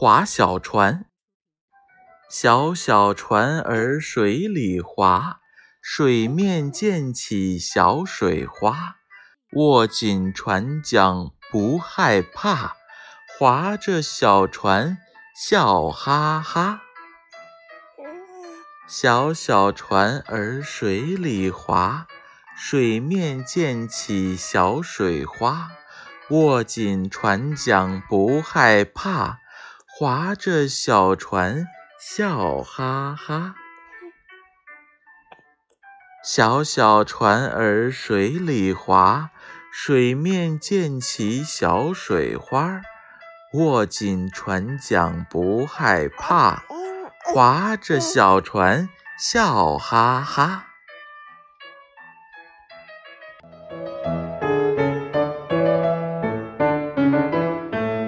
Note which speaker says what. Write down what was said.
Speaker 1: 划小船。小小船儿水里划，水面溅起小水花。握紧船桨不害怕，划着小船笑哈哈。小小船儿水里划，水面溅起小水花。握紧船桨不害怕，划着小船笑哈哈。小小船儿水里划，水面溅起小水花。握紧船桨不害怕，划着小船笑哈哈。